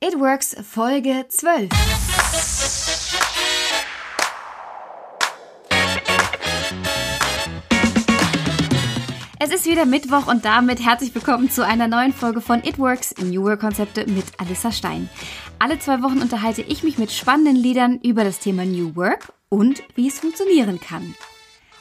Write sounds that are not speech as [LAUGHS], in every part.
It Works Folge 12. Es ist wieder Mittwoch und damit herzlich willkommen zu einer neuen Folge von It Works New Work Konzepte mit Alissa Stein. Alle zwei Wochen unterhalte ich mich mit spannenden Liedern über das Thema New Work und wie es funktionieren kann.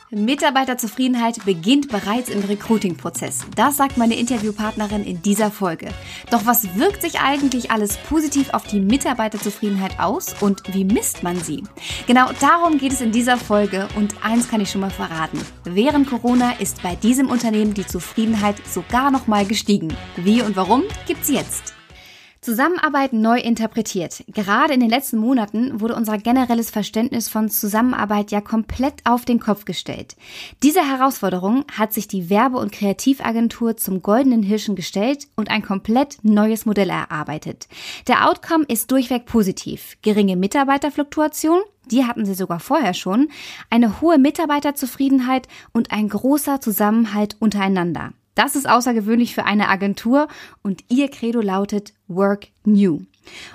Mitarbeiterzufriedenheit beginnt bereits im Recruiting-Prozess. Das sagt meine Interviewpartnerin in dieser Folge. Doch was wirkt sich eigentlich alles positiv auf die Mitarbeiterzufriedenheit aus und wie misst man sie? Genau darum geht es in dieser Folge und eins kann ich schon mal verraten. Während Corona ist bei diesem Unternehmen die Zufriedenheit sogar noch mal gestiegen. Wie und warum gibt's jetzt. Zusammenarbeit neu interpretiert. Gerade in den letzten Monaten wurde unser generelles Verständnis von Zusammenarbeit ja komplett auf den Kopf gestellt. Diese Herausforderung hat sich die Werbe- und Kreativagentur zum goldenen Hirschen gestellt und ein komplett neues Modell erarbeitet. Der Outcome ist durchweg positiv. Geringe Mitarbeiterfluktuation, die hatten sie sogar vorher schon, eine hohe Mitarbeiterzufriedenheit und ein großer Zusammenhalt untereinander. Das ist außergewöhnlich für eine Agentur und ihr Credo lautet Work New.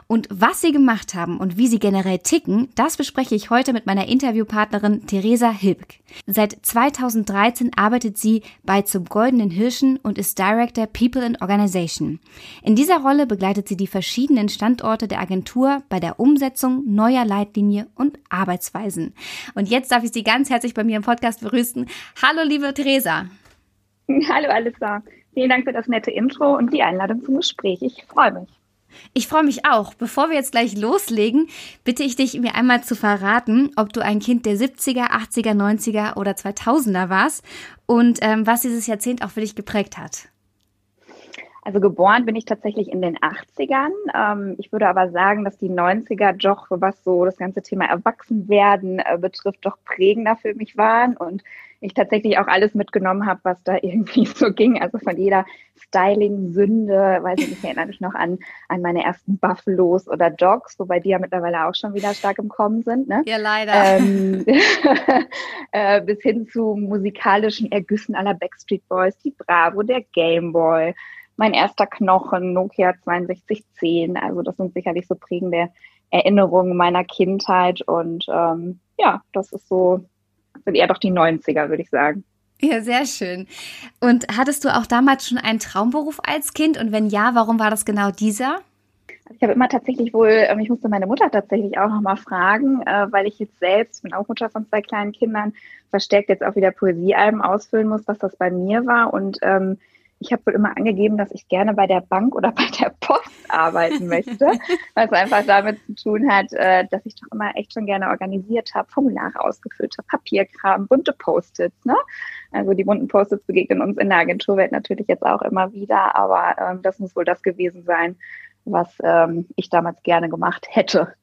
Und was sie gemacht haben und wie sie generell ticken, das bespreche ich heute mit meiner Interviewpartnerin Theresa Hilbk. Seit 2013 arbeitet sie bei Zum Goldenen Hirschen und ist Director People and Organization. In dieser Rolle begleitet sie die verschiedenen Standorte der Agentur bei der Umsetzung neuer Leitlinie und Arbeitsweisen. Und jetzt darf ich Sie ganz herzlich bei mir im Podcast begrüßen. Hallo, liebe Theresa. [LAUGHS] Hallo Alissa. Vielen Dank für das nette Intro und die Einladung zum Gespräch. Ich freue mich. Ich freue mich auch. Bevor wir jetzt gleich loslegen, bitte ich dich, mir einmal zu verraten, ob du ein Kind der 70er, 80er, 90er oder 2000er warst und ähm, was dieses Jahrzehnt auch für dich geprägt hat. Also geboren bin ich tatsächlich in den 80ern. Ähm, ich würde aber sagen, dass die 90er doch, was so das ganze Thema Erwachsenwerden äh, betrifft, doch prägender für mich waren und ich tatsächlich auch alles mitgenommen habe, was da [LAUGHS] irgendwie so ging. Also von jeder Styling-Sünde, weiß ich nicht, ich erinnere mich noch an, an meine ersten Buffalos oder Dogs, wobei die ja mittlerweile auch schon wieder stark im Kommen sind. Ne? Ja, leider. Ähm, [LAUGHS] [LAUGHS] äh, bis hin zu musikalischen Ergüssen aller Backstreet Boys, die Bravo, der Gameboy, mein erster Knochen, Nokia 6210. Also das sind sicherlich so prägende Erinnerungen meiner Kindheit und ähm, ja, das ist so sind eher doch die 90er, würde ich sagen. Ja, sehr schön. Und hattest du auch damals schon einen Traumberuf als Kind? Und wenn ja, warum war das genau dieser? Also ich habe immer tatsächlich wohl, ähm, ich musste meine Mutter tatsächlich auch nochmal fragen, äh, weil ich jetzt selbst, bin auch Mutter von zwei kleinen Kindern, verstärkt jetzt auch wieder Poesiealben ausfüllen muss, was das bei mir war. Und ähm, ich habe wohl immer angegeben, dass ich gerne bei der Bank oder [LAUGHS] bei der Post arbeiten möchte, [LAUGHS] was einfach damit zu tun hat, äh, dass ich doch immer echt schon gerne organisiert habe, Formulare ausgefüllt habe, Papierkram, bunte Post-its. Ne? Also die bunten Post-its begegnen uns in der Agenturwelt natürlich jetzt auch immer wieder, aber ähm, das muss wohl das gewesen sein, was ähm, ich damals gerne gemacht hätte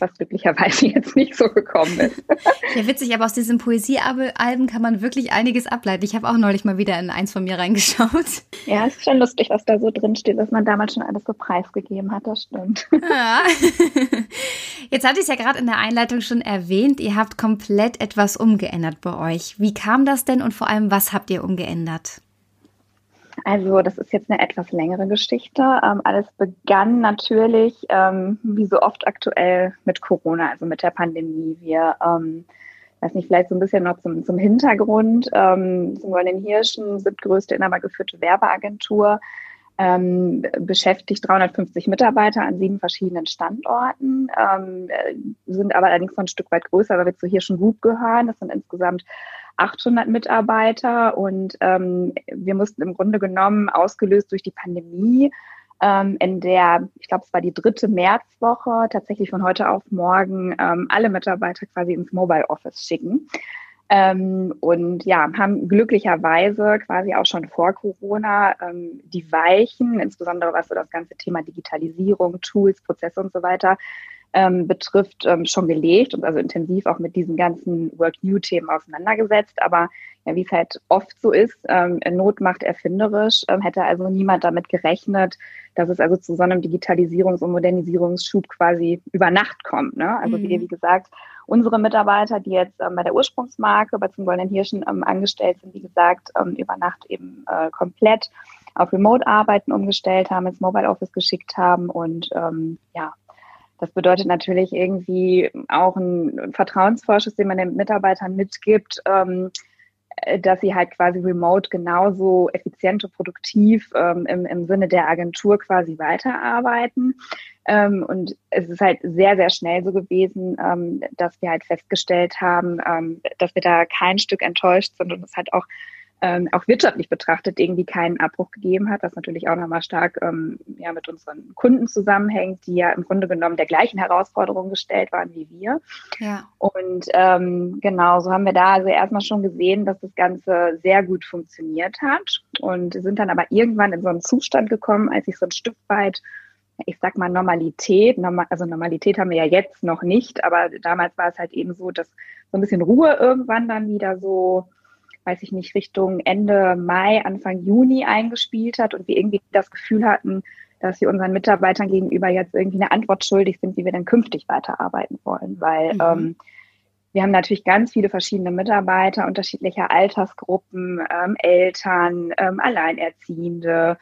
was glücklicherweise [LAUGHS] jetzt nicht so gekommen ist. [LAUGHS] Ja, witzig, aber aus diesen Poesiealben kann man wirklich einiges ableiten. Ich habe auch neulich mal wieder in eins von mir reingeschaut. Ja, es ist schon lustig, was da so drin steht, was man damals schon alles so preisgegeben hat, das stimmt. Ja. [LAUGHS] Jetzt hatte ich es ja gerade in der Einleitung schon erwähnt, ihr habt komplett etwas umgeändert bei euch. Wie kam das denn und vor allem, was habt ihr umgeändert? Also das ist jetzt eine etwas längere Geschichte. Ähm, alles begann natürlich, ähm, wie so oft aktuell, mit Corona, also mit der Pandemie. Wir, ähm, weiß nicht, vielleicht so ein bisschen noch zum, zum Hintergrund. Ähm, zum Goldenen Hirschen, siebtgrößte inhabergeführte Werbeagentur, ähm, beschäftigt 350 Mitarbeiter an sieben verschiedenen Standorten, ähm, sind aber allerdings noch ein Stück weit größer, weil wir zur Hirschen Group gehören. Das sind insgesamt 800 Mitarbeiter und ähm, wir mussten im Grunde genommen, ausgelöst durch die Pandemie, ähm, in der, ich glaube, es war die dritte Märzwoche, tatsächlich von heute auf morgen ähm, alle Mitarbeiter quasi ins Mobile Office schicken. Ähm, und ja, haben glücklicherweise quasi auch schon vor Corona ähm, die Weichen, insbesondere was so das ganze Thema Digitalisierung, Tools, Prozesse und so weiter ähm, betrifft, ähm, schon gelegt und also intensiv auch mit diesen ganzen Work New Themen auseinandergesetzt. Aber ja, wie es halt oft so ist, ähm, Not macht erfinderisch, ähm, hätte also niemand damit gerechnet, dass es also zu so einem Digitalisierungs- und Modernisierungsschub quasi über Nacht kommt. Ne? Also mhm. wie, wie gesagt, unsere Mitarbeiter, die jetzt ähm, bei der Ursprungsmarke, bei zum Goldenen Hirschen ähm, angestellt sind, wie gesagt, ähm, über Nacht eben äh, komplett auf Remote-Arbeiten umgestellt haben, ins Mobile Office geschickt haben und ähm, ja, das bedeutet natürlich irgendwie auch ein Vertrauensvorschuss, den man den Mitarbeitern mitgibt, ähm, dass sie halt quasi remote genauso effizient und produktiv ähm, im, im Sinne der Agentur quasi weiterarbeiten. Ähm, und es ist halt sehr, sehr schnell so gewesen, ähm, dass wir halt festgestellt haben, ähm, dass wir da kein Stück enttäuscht sind und es halt auch ähm, auch wirtschaftlich betrachtet irgendwie keinen Abbruch gegeben hat, was natürlich auch nochmal stark ähm, ja, mit unseren Kunden zusammenhängt, die ja im Grunde genommen der gleichen Herausforderungen gestellt waren wie wir. Ja. Und ähm, genau, so haben wir da also erstmal schon gesehen, dass das Ganze sehr gut funktioniert hat und sind dann aber irgendwann in so einen Zustand gekommen, als ich so ein Stück weit ich sag mal Normalität, also Normalität haben wir ja jetzt noch nicht, aber damals war es halt eben so, dass so ein bisschen Ruhe irgendwann dann wieder so weiß ich nicht, Richtung Ende Mai, Anfang Juni eingespielt hat und wir irgendwie das Gefühl hatten, dass wir unseren Mitarbeitern gegenüber jetzt irgendwie eine Antwort schuldig sind, wie wir dann künftig weiterarbeiten wollen. Weil mhm. ähm, wir haben natürlich ganz viele verschiedene Mitarbeiter unterschiedlicher Altersgruppen, ähm, Eltern, ähm, Alleinerziehende,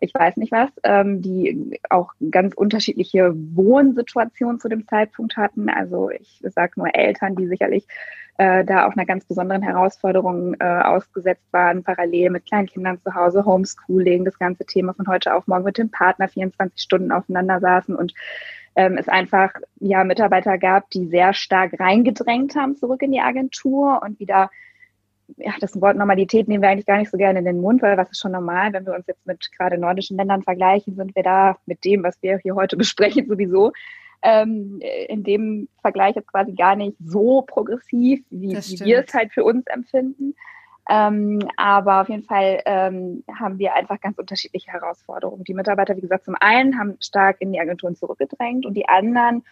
ich weiß nicht was, ähm, die auch ganz unterschiedliche Wohnsituationen zu dem Zeitpunkt hatten. Also ich sage nur Eltern, die sicherlich äh, da auch einer ganz besonderen Herausforderung äh, ausgesetzt waren, parallel mit kleinen Kindern zu Hause, Homeschooling, das ganze Thema von heute auf morgen mit dem Partner 24 Stunden aufeinander saßen und ähm, es einfach ja Mitarbeiter gab, die sehr stark reingedrängt haben zurück in die Agentur und wieder ja, das Wort Normalität nehmen wir eigentlich gar nicht so gerne in den Mund, weil was ist schon normal, wenn wir uns jetzt mit gerade nordischen Ländern vergleichen, sind wir da mit dem, was wir hier heute [LAUGHS] besprechen, sowieso ähm, in dem Vergleich jetzt quasi gar nicht so progressiv, wie, wie wir es halt für uns empfinden. Ähm, aber auf jeden Fall ähm, haben wir einfach ganz unterschiedliche Herausforderungen. Die Mitarbeiter, wie gesagt, zum einen haben stark in die Agenturen zurückgedrängt und die anderen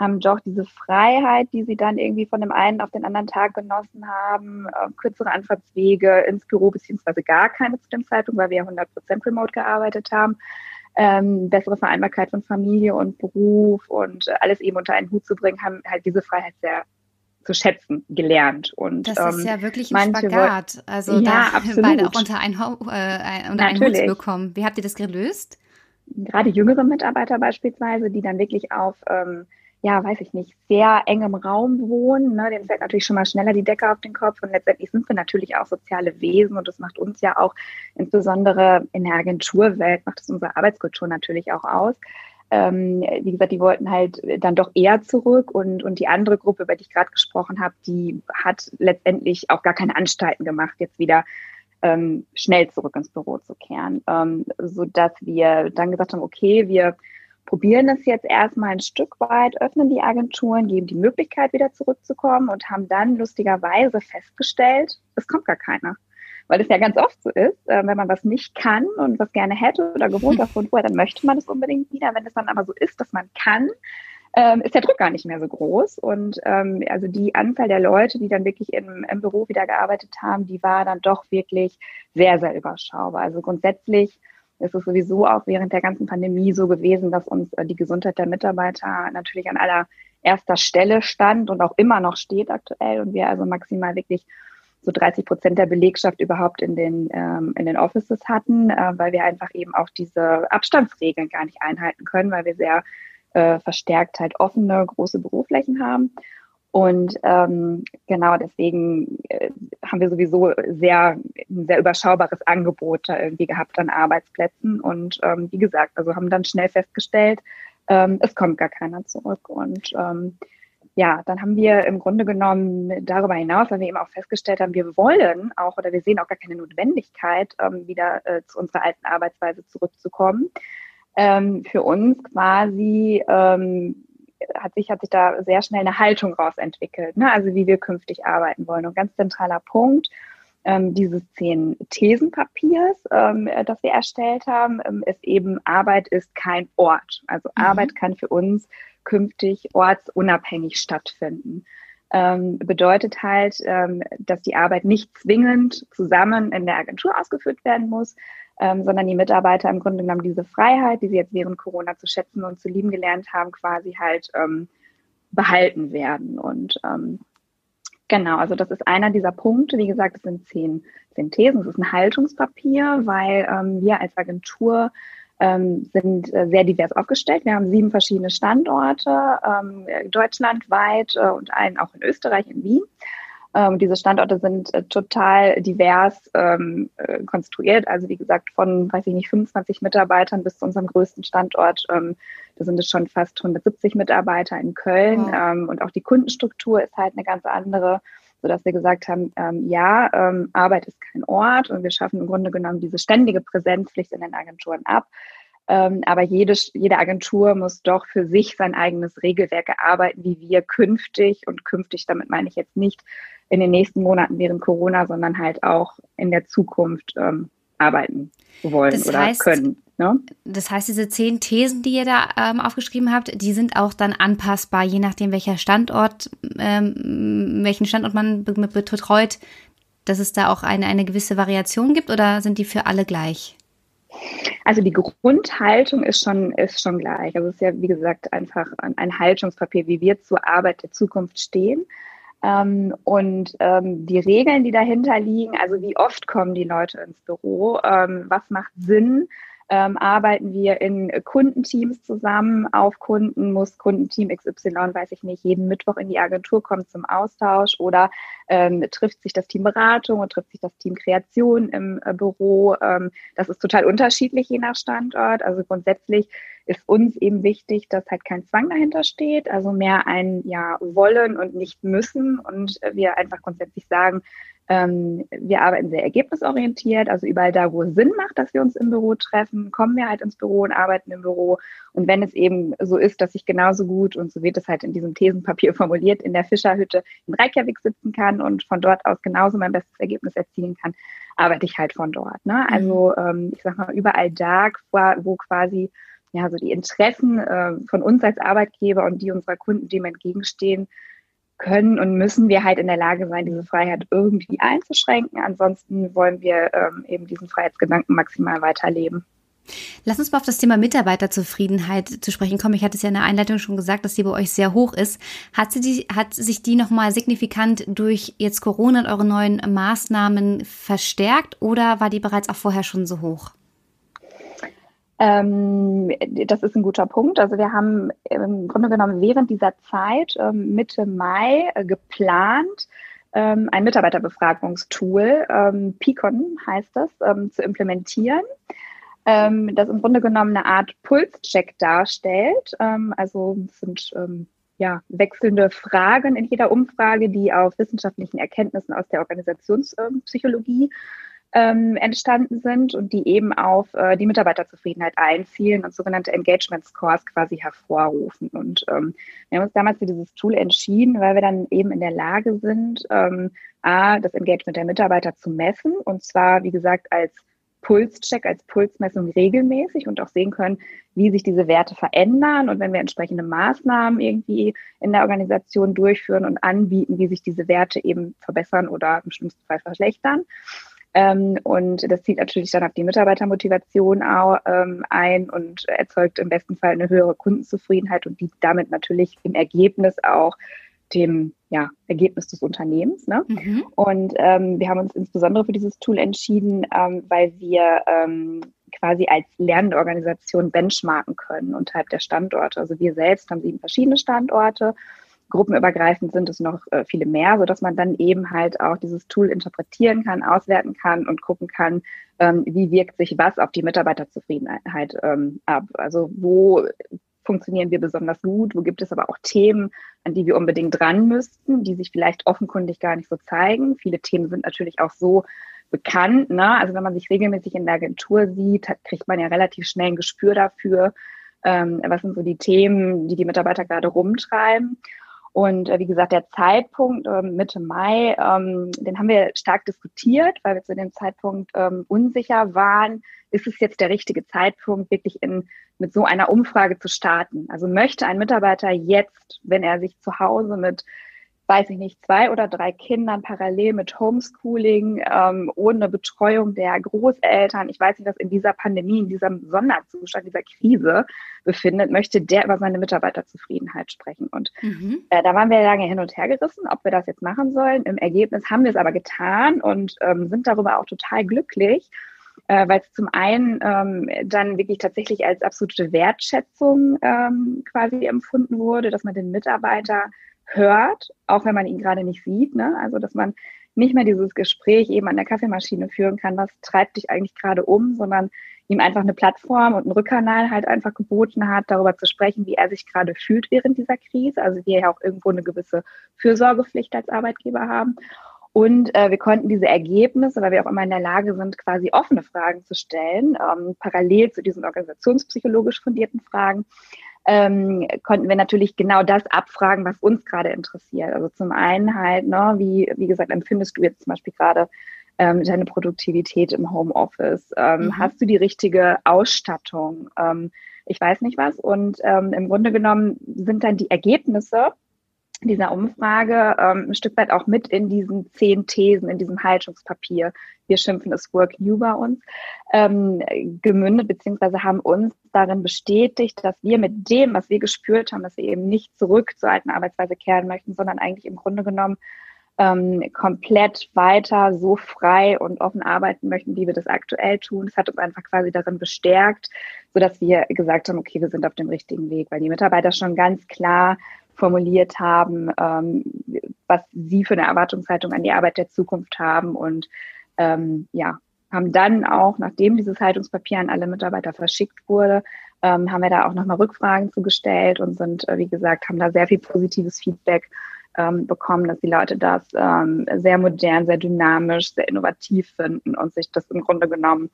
haben doch diese Freiheit, die sie dann irgendwie von dem einen auf den anderen Tag genossen haben, äh, kürzere Anfahrtswege ins Büro, beziehungsweise gar keine zu dem Zeitpunkt, weil wir ja 100% remote gearbeitet haben, ähm, bessere Vereinbarkeit von Familie und Beruf und alles eben unter einen Hut zu bringen, haben halt diese Freiheit sehr zu schätzen gelernt. Und, das ist ähm, ja wirklich ein Spagat. Also ja, da [LAUGHS] absolut. beide auch unter einen, äh, unter einen Hut zu bekommen. Wie habt ihr das gelöst? Gerade jüngere Mitarbeiter beispielsweise, die dann wirklich auf ähm, ja, weiß ich nicht, sehr engem Raum wohnen, ne, denen fällt natürlich schon mal schneller die Decke auf den Kopf. Und letztendlich sind wir natürlich auch soziale Wesen. Und das macht uns ja auch insbesondere in der Agenturwelt, macht es unsere Arbeitskultur natürlich auch aus. Ähm, wie gesagt, die wollten halt dann doch eher zurück. Und, und die andere Gruppe, über die ich gerade gesprochen habe, die hat letztendlich auch gar keine Anstalten gemacht, jetzt wieder ähm, schnell zurück ins Büro zu kehren, ähm, so dass wir dann gesagt haben, okay, wir probieren es jetzt erstmal ein Stück weit, öffnen die Agenturen, geben die Möglichkeit, wieder zurückzukommen und haben dann lustigerweise festgestellt, es kommt gar keiner. Weil es ja ganz oft so ist, äh, wenn man was nicht kann und was gerne hätte oder gewohnt [LAUGHS] davon vorher, dann möchte man es unbedingt wieder. Wenn es dann aber so ist, dass man kann, ähm, ist der Druck gar nicht mehr so groß. Und ähm, also die Anzahl der Leute, die dann wirklich im, im Büro wieder gearbeitet haben, die war dann doch wirklich sehr, sehr überschaubar. Also grundsätzlich ist es sowieso auch während der ganzen Pandemie so gewesen, dass uns äh, die Gesundheit der Mitarbeiter natürlich an allererster Stelle stand und auch immer noch steht aktuell und wir also maximal wirklich so 30 Prozent der Belegschaft überhaupt in den, ähm, in den Offices hatten, äh, weil wir einfach eben auch diese Abstandsregeln gar nicht einhalten können, weil wir sehr äh, verstärkt halt offene, große Büroflächen haben. Und ähm, genau deswegen äh, haben wir sowieso sehr, ein sehr überschaubares Angebot da irgendwie gehabt an Arbeitsplätzen. Und ähm, wie gesagt, also haben dann schnell festgestellt, ähm, es kommt gar keiner zurück. Und ähm, ja, dann haben wir im Grunde genommen darüber hinaus, weil wir eben auch festgestellt haben, wir wollen auch oder wir sehen auch gar keine Notwendigkeit, ähm, wieder äh, zu unserer alten Arbeitsweise zurückzukommen. Ähm, für uns quasi ähm, hat sich, hat sich da sehr schnell eine Haltung rausentwickelt, ne? also wie wir künftig arbeiten wollen. Und ganz zentraler Punkt ähm, dieses zehn Thesenpapiers, ähm, das wir erstellt haben, ähm, ist eben, Arbeit ist kein Ort. Also mhm. Arbeit kann für uns künftig ortsunabhängig stattfinden. Ähm, bedeutet halt, ähm, dass die Arbeit nicht zwingend zusammen in der Agentur ausgeführt werden muss, ähm, sondern die Mitarbeiter im Grunde genommen diese Freiheit, die sie jetzt während Corona zu schätzen und zu lieben gelernt haben, quasi halt ähm, behalten werden. Und ähm, Genau, also das ist einer dieser Punkte. Wie gesagt, es sind zehn, zehn Thesen. Es ist ein Haltungspapier, weil ähm, wir als Agentur ähm, sind äh, sehr divers aufgestellt. Wir haben sieben verschiedene Standorte, ähm, deutschlandweit äh, und einen auch in Österreich, in Wien. Ähm, diese Standorte sind äh, total divers ähm, äh, konstruiert. Also wie gesagt, von, weiß ich nicht, 25 Mitarbeitern bis zu unserem größten Standort. Ähm, da sind es schon fast 170 Mitarbeiter in Köln. Ähm, und auch die Kundenstruktur ist halt eine ganz andere, sodass wir gesagt haben, ähm, ja, ähm, Arbeit ist kein Ort und wir schaffen im Grunde genommen diese ständige Präsenzpflicht in den Agenturen ab. Ähm, aber jede, jede Agentur muss doch für sich sein eigenes Regelwerk erarbeiten, wie wir künftig, und künftig damit meine ich jetzt nicht in den nächsten Monaten während Corona, sondern halt auch in der Zukunft ähm, arbeiten wollen das oder heißt, können. Ne? Das heißt, diese zehn Thesen, die ihr da ähm, aufgeschrieben habt, die sind auch dann anpassbar, je nachdem, welcher Standort, ähm, welchen Standort man betreut, dass es da auch eine, eine gewisse Variation gibt oder sind die für alle gleich? Also die Grundhaltung ist schon, ist schon gleich. Also es ist ja, wie gesagt, einfach ein Haltungspapier, wie wir zur Arbeit der Zukunft stehen. Ähm, und ähm, die Regeln, die dahinter liegen, also wie oft kommen die Leute ins Büro, ähm, was macht Sinn, ähm, arbeiten wir in Kundenteams zusammen. Auf Kunden muss Kundenteam XY, weiß ich nicht, jeden Mittwoch in die Agentur kommen zum Austausch oder ähm, trifft sich das Team Beratung und trifft sich das Team Kreation im äh, Büro. Ähm, das ist total unterschiedlich je nach Standort. Also grundsätzlich ist uns eben wichtig, dass halt kein Zwang dahinter steht, also mehr ein ja wollen und nicht müssen und wir einfach grundsätzlich sagen, ähm, wir arbeiten sehr ergebnisorientiert, also überall da, wo es Sinn macht, dass wir uns im Büro treffen, kommen wir halt ins Büro und arbeiten im Büro. Und wenn es eben so ist, dass ich genauso gut, und so wird es halt in diesem Thesenpapier [LAUGHS] formuliert, in der Fischerhütte in Reykjavik sitzen kann und von dort aus genauso mein bestes Ergebnis erzielen kann, arbeite ich halt von dort. Ne? Mhm. Also ähm, ich sag mal, überall da, wo quasi ja, so die Interessen äh, von uns als Arbeitgeber und die unserer Kunden dem entgegenstehen, können und müssen wir halt in der Lage sein, diese Freiheit irgendwie einzuschränken. Ansonsten wollen wir ähm, eben diesen Freiheitsgedanken maximal weiterleben. Lass uns mal auf das Thema Mitarbeiterzufriedenheit zu sprechen kommen. Ich hatte es ja in der Einleitung schon gesagt, dass die bei euch sehr hoch ist. Hat, sie die, hat sich die nochmal signifikant durch jetzt Corona und eure neuen Maßnahmen verstärkt oder war die bereits auch vorher schon so hoch? Ähm, das ist ein guter Punkt. Also wir haben im Grunde genommen während dieser Zeit ähm, Mitte Mai äh, geplant, ähm, ein Mitarbeiterbefragungstool, ähm, Picon heißt das, ähm, zu implementieren, ähm, das im Grunde genommen eine Art Pulscheck darstellt. Ähm, also es sind ja, wechselnde Fragen in jeder Umfrage, die auf wissenschaftlichen Erkenntnissen aus der Organisationspsychologie ähm, entstanden sind und die eben auf äh, die Mitarbeiterzufriedenheit einzielen und sogenannte Engagement Scores quasi hervorrufen. Und ähm, wir haben uns damals für dieses Tool entschieden, weil wir dann eben in der Lage sind, ähm, A, das Engagement der Mitarbeiter zu messen und zwar, wie gesagt, als Pulscheck, als Pulsmessung regelmäßig und auch sehen können, wie sich diese Werte verändern und wenn wir entsprechende Maßnahmen irgendwie in der Organisation durchführen und anbieten, wie sich diese Werte eben verbessern oder im schlimmsten Fall verschlechtern. Ähm, und das zieht natürlich dann auf die Mitarbeitermotivation auch, ähm, ein und erzeugt im besten Fall eine höhere Kundenzufriedenheit und die damit natürlich im Ergebnis auch dem ja, Ergebnis des Unternehmens. Ne? Mhm. Und ähm, wir haben uns insbesondere für dieses Tool entschieden, ähm, weil wir ähm, quasi als lernende Organisation benchmarken können unterhalb der Standorte. Also wir selbst haben sieben verschiedene Standorte gruppenübergreifend sind es noch äh, viele mehr, sodass man dann eben halt auch dieses Tool interpretieren kann, auswerten kann und gucken kann, ähm, wie wirkt sich was auf die Mitarbeiterzufriedenheit ähm, ab. Also wo funktionieren wir besonders gut, wo gibt es aber auch Themen, an die wir unbedingt dran müssten, die sich vielleicht offenkundig gar nicht so zeigen. Viele Themen sind natürlich auch so bekannt. Ne? Also wenn man sich regelmäßig in der Agentur sieht, hat, kriegt man ja relativ schnell ein Gespür dafür, ähm, was sind so die Themen, die die Mitarbeiter gerade rumtreiben. Und äh, wie gesagt, der Zeitpunkt äh, Mitte Mai, ähm, den haben wir stark diskutiert, weil wir zu dem Zeitpunkt ähm, unsicher waren, ist es jetzt der richtige Zeitpunkt, wirklich in, mit so einer Umfrage zu starten? Also möchte ein Mitarbeiter jetzt, wenn er sich zu Hause mit weiß ich nicht, zwei oder drei Kindern parallel mit Homeschooling, ähm, ohne Betreuung der Großeltern, ich weiß nicht, was in dieser Pandemie, in diesem Sonderzustand, dieser Krise befindet, möchte der über seine Mitarbeiterzufriedenheit sprechen. Und mhm. äh, da waren wir lange hin und her gerissen, ob wir das jetzt machen sollen. Im Ergebnis haben wir es aber getan und ähm, sind darüber auch total glücklich äh, weil es zum einen ähm, dann wirklich tatsächlich als absolute Wertschätzung ähm, quasi empfunden wurde, dass man den Mitarbeiter hört, auch wenn man ihn gerade nicht sieht. Ne? Also dass man nicht mehr dieses Gespräch eben an der Kaffeemaschine führen kann, was treibt dich eigentlich gerade um, sondern ihm einfach eine Plattform und einen Rückkanal halt einfach geboten hat, darüber zu sprechen, wie er sich gerade fühlt während dieser Krise. Also wir ja auch irgendwo eine gewisse Fürsorgepflicht als Arbeitgeber haben. Und äh, wir konnten diese Ergebnisse, weil wir auch immer in der Lage sind, quasi offene Fragen zu stellen, ähm, parallel zu diesen organisationspsychologisch fundierten Fragen, ähm, konnten wir natürlich genau das abfragen, was uns gerade interessiert. Also zum einen halt, ne, wie, wie gesagt, empfindest du jetzt zum Beispiel gerade ähm, deine Produktivität im Homeoffice? Ähm, mhm. Hast du die richtige Ausstattung? Ähm, ich weiß nicht was. Und ähm, im Grunde genommen sind dann die Ergebnisse dieser Umfrage ähm, ein Stück weit auch mit in diesen zehn Thesen, in diesem Haltungspapier, wir schimpfen es Work You bei uns, ähm, gemündet, beziehungsweise haben uns darin bestätigt, dass wir mit dem, was wir gespürt haben, dass wir eben nicht zurück zur alten Arbeitsweise kehren möchten, sondern eigentlich im Grunde genommen ähm, komplett weiter so frei und offen arbeiten möchten, wie wir das aktuell tun. Das hat uns einfach quasi darin bestärkt, sodass wir gesagt haben, okay, wir sind auf dem richtigen Weg, weil die Mitarbeiter schon ganz klar formuliert haben, ähm, was sie für eine Erwartungshaltung an die Arbeit der Zukunft haben. Und ähm, ja, haben dann auch, nachdem dieses Haltungspapier an alle Mitarbeiter verschickt wurde, ähm, haben wir da auch nochmal Rückfragen zugestellt und sind, äh, wie gesagt, haben da sehr viel positives Feedback ähm, bekommen, dass die Leute das ähm, sehr modern, sehr dynamisch, sehr innovativ finden und sich das im Grunde genommen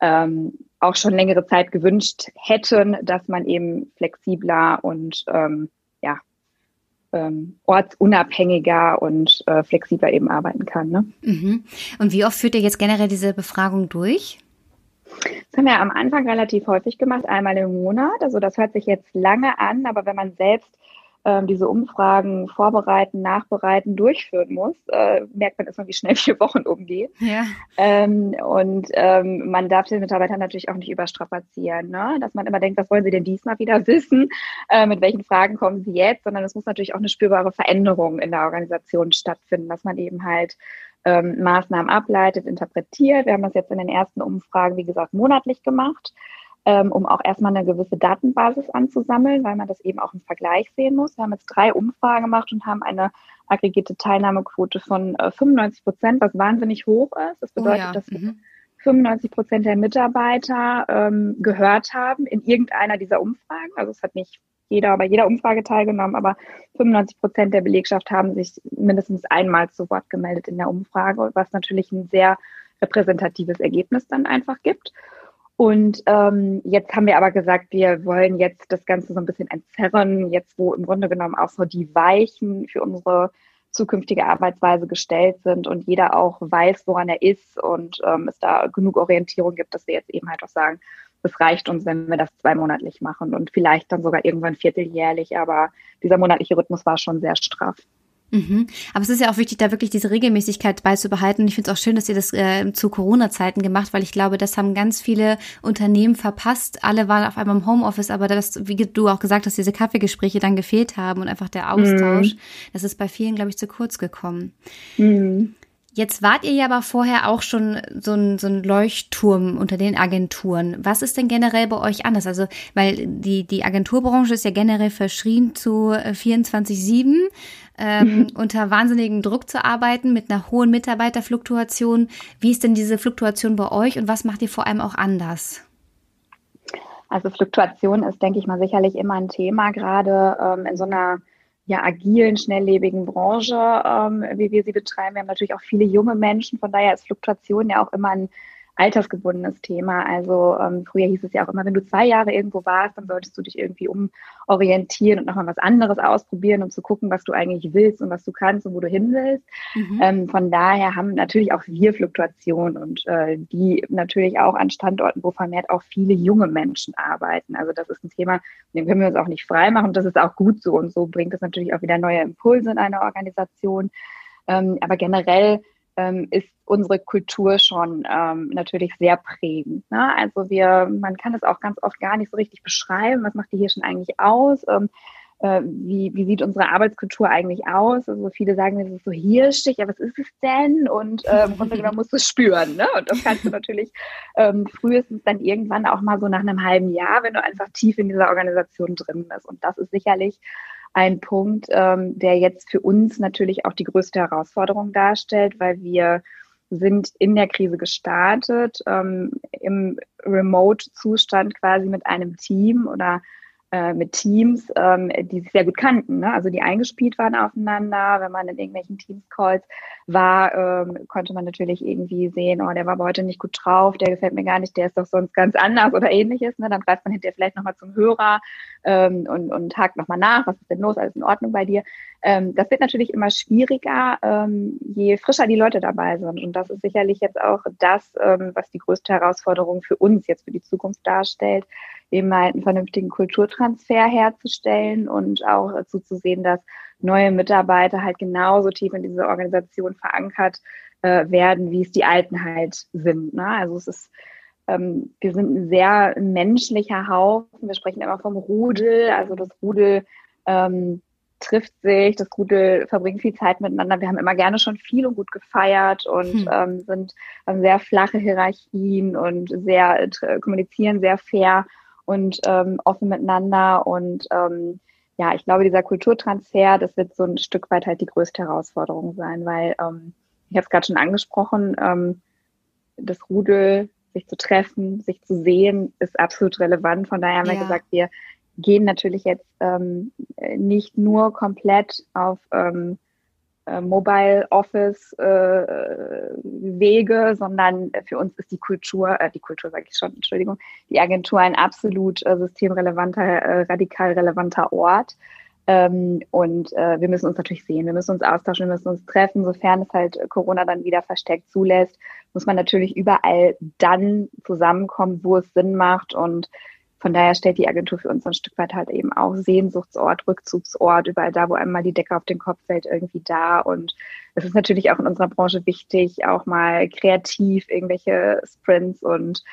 ähm, auch schon längere Zeit gewünscht hätten, dass man eben flexibler und ähm, ja, ähm, ortsunabhängiger und äh, flexibler eben arbeiten kann. Ne? Mhm. Und wie oft führt ihr jetzt generell diese Befragung durch? Das haben wir am Anfang relativ häufig gemacht, einmal im Monat. Also das hört sich jetzt lange an, aber wenn man selbst ähm, diese Umfragen vorbereiten, nachbereiten, durchführen muss, äh, merkt man erstmal, wie schnell vier Wochen umgehen. Ja. Ähm, und ähm, man darf den Mitarbeitern natürlich auch nicht überstrapazieren, ne? dass man immer denkt, was wollen sie denn diesmal wieder [LAUGHS] wissen, äh, mit welchen Fragen kommen sie jetzt, sondern es muss natürlich auch eine spürbare Veränderung in der Organisation stattfinden, dass man eben halt ähm, Maßnahmen ableitet, interpretiert. Wir haben das jetzt in den ersten Umfragen, wie gesagt, monatlich gemacht ähm, um auch erstmal eine gewisse Datenbasis anzusammeln, weil man das eben auch im Vergleich sehen muss. Wir haben jetzt drei Umfragen gemacht und haben eine aggregierte Teilnahmequote von äh, 95 Prozent, was wahnsinnig hoch ist. Das bedeutet, oh ja. dass mhm. 95 Prozent der Mitarbeiter ähm, gehört haben in irgendeiner dieser Umfragen. Also es hat nicht jeder bei jeder Umfrage teilgenommen, aber 95 Prozent der Belegschaft haben sich mindestens einmal zu Wort gemeldet in der Umfrage, was natürlich ein sehr repräsentatives Ergebnis dann einfach gibt. Und ähm, jetzt haben wir aber gesagt, wir wollen jetzt das Ganze so ein bisschen entzerren, jetzt wo im Grunde genommen auch so die Weichen für unsere zukünftige Arbeitsweise gestellt sind und jeder auch weiß, woran er ist und ähm, es da genug Orientierung gibt, dass wir jetzt eben halt auch sagen, es reicht uns, wenn wir das zweimonatlich machen und vielleicht dann sogar irgendwann vierteljährlich, aber dieser monatliche Rhythmus war schon sehr straff. Mhm. Aber es ist ja auch wichtig, da wirklich diese Regelmäßigkeit beizubehalten. Und ich finde es auch schön, dass ihr das äh, zu Corona-Zeiten gemacht, weil ich glaube, das haben ganz viele Unternehmen verpasst. Alle waren auf einmal im Homeoffice, aber das, wie du auch gesagt hast, diese Kaffeegespräche dann gefehlt haben und einfach der Austausch, mhm. das ist bei vielen, glaube ich, zu kurz gekommen. Mhm. Jetzt wart ihr ja aber vorher auch schon so ein, so ein Leuchtturm unter den Agenturen. Was ist denn generell bei euch anders? Also, weil die, die Agenturbranche ist ja generell verschrien zu 24-7 äh, ähm, mhm. unter wahnsinnigem Druck zu arbeiten, mit einer hohen Mitarbeiterfluktuation. Wie ist denn diese Fluktuation bei euch und was macht ihr vor allem auch anders? Also Fluktuation ist, denke ich mal, sicherlich immer ein Thema, gerade ähm, in so einer ja, agilen, schnelllebigen Branche, ähm, wie wir sie betreiben. Wir haben natürlich auch viele junge Menschen, von daher ist Fluktuation ja auch immer ein altersgebundenes Thema. Also ähm, früher hieß es ja auch immer, wenn du zwei Jahre irgendwo warst, dann solltest du dich irgendwie umorientieren und nochmal was anderes ausprobieren, um zu gucken, was du eigentlich willst und was du kannst und wo du hin willst. Mhm. Ähm, von daher haben natürlich auch wir Fluktuationen und äh, die natürlich auch an Standorten, wo vermehrt auch viele junge Menschen arbeiten. Also das ist ein Thema, dem können wir uns auch nicht freimachen. Das ist auch gut so und so bringt es natürlich auch wieder neue Impulse in einer Organisation. Ähm, aber generell ähm, ist unsere Kultur schon ähm, natürlich sehr prägend. Ne? Also wir, man kann es auch ganz oft gar nicht so richtig beschreiben. Was macht die hier schon eigentlich aus? Ähm, äh, wie, wie sieht unsere Arbeitskultur eigentlich aus? Also viele sagen, es ist so hirschig, ja, was ist es denn? Und ähm, musst du es spüren. Ne? Und das kannst du natürlich ähm, frühestens dann irgendwann auch mal so nach einem halben Jahr, wenn du einfach tief in dieser Organisation drin bist. Und das ist sicherlich ein Punkt, ähm, der jetzt für uns natürlich auch die größte Herausforderung darstellt, weil wir sind in der Krise gestartet, ähm, im Remote-Zustand quasi mit einem Team oder äh, mit Teams, ähm, die sich sehr gut kannten, ne? also die eingespielt waren aufeinander. Wenn man in irgendwelchen Teams-Calls war, ähm, konnte man natürlich irgendwie sehen, oh, der war heute nicht gut drauf, der gefällt mir gar nicht, der ist doch sonst ganz anders oder ähnliches. Ne? Dann greift man hinterher vielleicht nochmal zum Hörer ähm, und, und hakt nochmal nach, was ist denn los, alles in Ordnung bei dir. Ähm, das wird natürlich immer schwieriger, ähm, je frischer die Leute dabei sind. Und das ist sicherlich jetzt auch das, ähm, was die größte Herausforderung für uns jetzt für die Zukunft darstellt, eben halt einen vernünftigen Kulturtransfer herzustellen und auch dazu zu sehen, dass neue Mitarbeiter halt genauso tief in diese Organisation verankert äh, werden, wie es die Alten halt sind. Ne? Also es ist, ähm, wir sind ein sehr menschlicher Haufen. Wir sprechen immer vom Rudel. Also das Rudel ähm, trifft sich, das Rudel verbringt viel Zeit miteinander. Wir haben immer gerne schon viel und gut gefeiert und hm. ähm, sind haben sehr flache Hierarchien und sehr äh, kommunizieren sehr fair und ähm, offen miteinander. Und ähm, ja, ich glaube, dieser Kulturtransfer, das wird so ein Stück weit halt die größte Herausforderung sein, weil ähm, ich habe es gerade schon angesprochen, ähm, das Rudel, sich zu treffen, sich zu sehen, ist absolut relevant. Von daher haben ja. wir gesagt, wir gehen natürlich jetzt ähm, nicht nur komplett auf ähm, äh, Mobile Office äh, Wege, sondern für uns ist die Kultur, äh, die Kultur sage ich schon, Entschuldigung, die Agentur ein absolut äh, systemrelevanter, äh, radikal relevanter Ort. Ähm, und äh, wir müssen uns natürlich sehen, wir müssen uns austauschen, wir müssen uns treffen, sofern es halt Corona dann wieder verstärkt zulässt, muss man natürlich überall dann zusammenkommen, wo es Sinn macht und von daher stellt die Agentur für uns ein Stück weit halt eben auch Sehnsuchtsort, Rückzugsort, überall da, wo einmal die Decke auf den Kopf fällt, irgendwie da. Und es ist natürlich auch in unserer Branche wichtig, auch mal kreativ irgendwelche Sprints und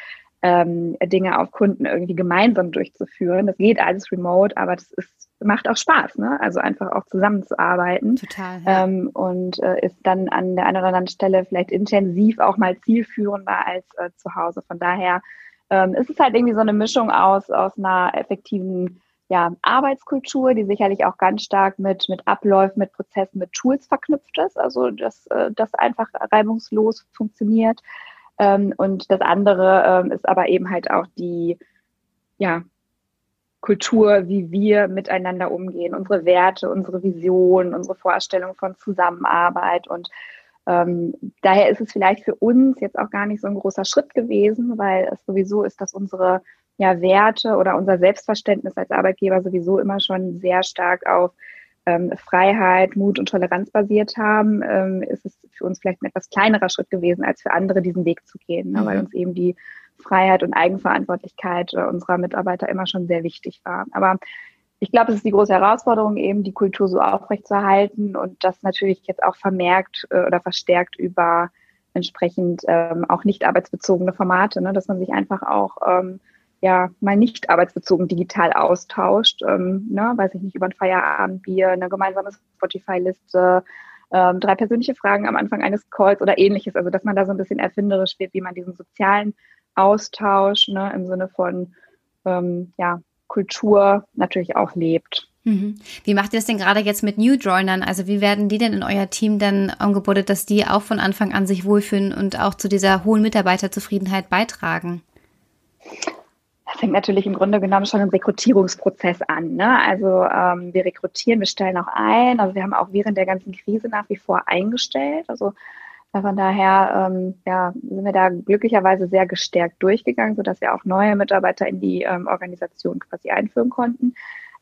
ähm, Dinge auf Kunden irgendwie gemeinsam durchzuführen. Das geht alles remote, aber das ist, macht auch Spaß, ne? Also einfach auch zusammenzuarbeiten. Total. Ja. Ähm, und äh, ist dann an der einen oder anderen Stelle vielleicht intensiv auch mal zielführender als äh, zu Hause. Von daher ähm, es ist halt irgendwie so eine Mischung aus, aus einer effektiven ja, Arbeitskultur, die sicherlich auch ganz stark mit, mit Abläufen, mit Prozessen, mit Tools verknüpft ist, also dass äh, das einfach reibungslos funktioniert. Ähm, und das andere ähm, ist aber eben halt auch die ja, Kultur, wie wir miteinander umgehen, unsere Werte, unsere Vision, unsere Vorstellung von Zusammenarbeit und ähm, daher ist es vielleicht für uns jetzt auch gar nicht so ein großer Schritt gewesen, weil es sowieso ist, dass unsere ja, Werte oder unser Selbstverständnis als Arbeitgeber sowieso immer schon sehr stark auf ähm, Freiheit, Mut und Toleranz basiert haben, ähm, ist es für uns vielleicht ein etwas kleinerer Schritt gewesen, als für andere diesen Weg zu gehen, ne, mhm. weil uns eben die Freiheit und Eigenverantwortlichkeit äh, unserer Mitarbeiter immer schon sehr wichtig war. Aber ich glaube, es ist die große Herausforderung, eben die Kultur so aufrechtzuerhalten und das natürlich jetzt auch vermerkt äh, oder verstärkt über entsprechend ähm, auch nicht arbeitsbezogene Formate, ne? dass man sich einfach auch ähm, ja mal nicht arbeitsbezogen digital austauscht, ähm, ne? weiß ich nicht, über ein Feierabendbier, eine gemeinsame Spotify-Liste, ähm, drei persönliche Fragen am Anfang eines Calls oder ähnliches. Also dass man da so ein bisschen erfinderisch wird, wie man diesen sozialen Austausch ne, im Sinne von ähm, ja, Kultur natürlich auch lebt. Mhm. Wie macht ihr das denn gerade jetzt mit New Joinern? Also wie werden die denn in euer Team dann angeboten, dass die auch von Anfang an sich wohlfühlen und auch zu dieser hohen Mitarbeiterzufriedenheit beitragen? Das fängt natürlich im Grunde genommen schon im Rekrutierungsprozess an. Ne? Also ähm, wir rekrutieren, wir stellen auch ein. Also wir haben auch während der ganzen Krise nach wie vor eingestellt. Also Von daher ähm, ja, sind wir da glücklicherweise sehr gestärkt durchgegangen, sodass wir auch neue Mitarbeiter in die ähm, Organisation quasi einführen konnten.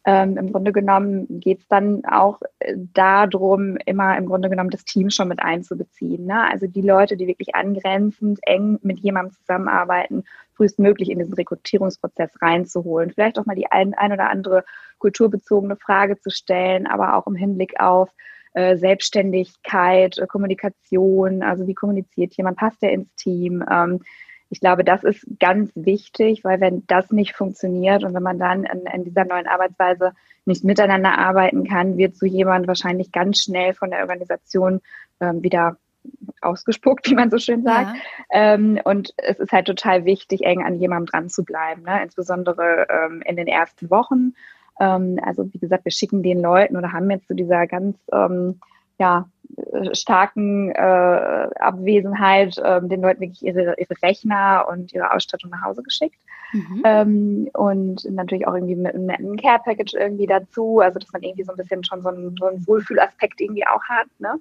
Ähm, Im Grunde genommen geht es dann auch äh, darum, immer im Grunde genommen das Team schon mit einzubeziehen. Ne? Also die Leute, die wirklich angrenzend eng mit jemandem zusammenarbeiten, frühestmöglich in diesen Rekrutierungsprozess reinzuholen. Vielleicht auch mal die ein, ein oder andere kulturbezogene Frage zu stellen, aber auch im Hinblick auf äh, Selbstständigkeit, äh, Kommunikation, also wie kommuniziert jemand, passt der ins Team. Ähm, ich glaube, das ist ganz wichtig, weil wenn das nicht funktioniert und wenn man dann in, in dieser neuen Arbeitsweise nicht miteinander arbeiten kann, wird so jemand wahrscheinlich ganz schnell von der Organisation ähm, wieder ausgespuckt, [LAUGHS] wie man so schön sagt. Ja. Ähm, und es ist halt total wichtig, eng an jemandem dran zu bleiben, ne? insbesondere ähm, in den ersten Wochen. Ähm, also wie gesagt, wir schicken den Leuten oder haben jetzt zu dieser ganz ähm, ja, äh, starken äh, Abwesenheit ähm, den Leuten wirklich ihre, ihre Rechner und ihre Ausstattung nach Hause geschickt. Mhm. Ähm, und natürlich auch irgendwie mit einem netten Care-Package irgendwie dazu, also dass man irgendwie so ein bisschen schon so einen, so einen Wohlfühlaspekt irgendwie auch hat. Ne?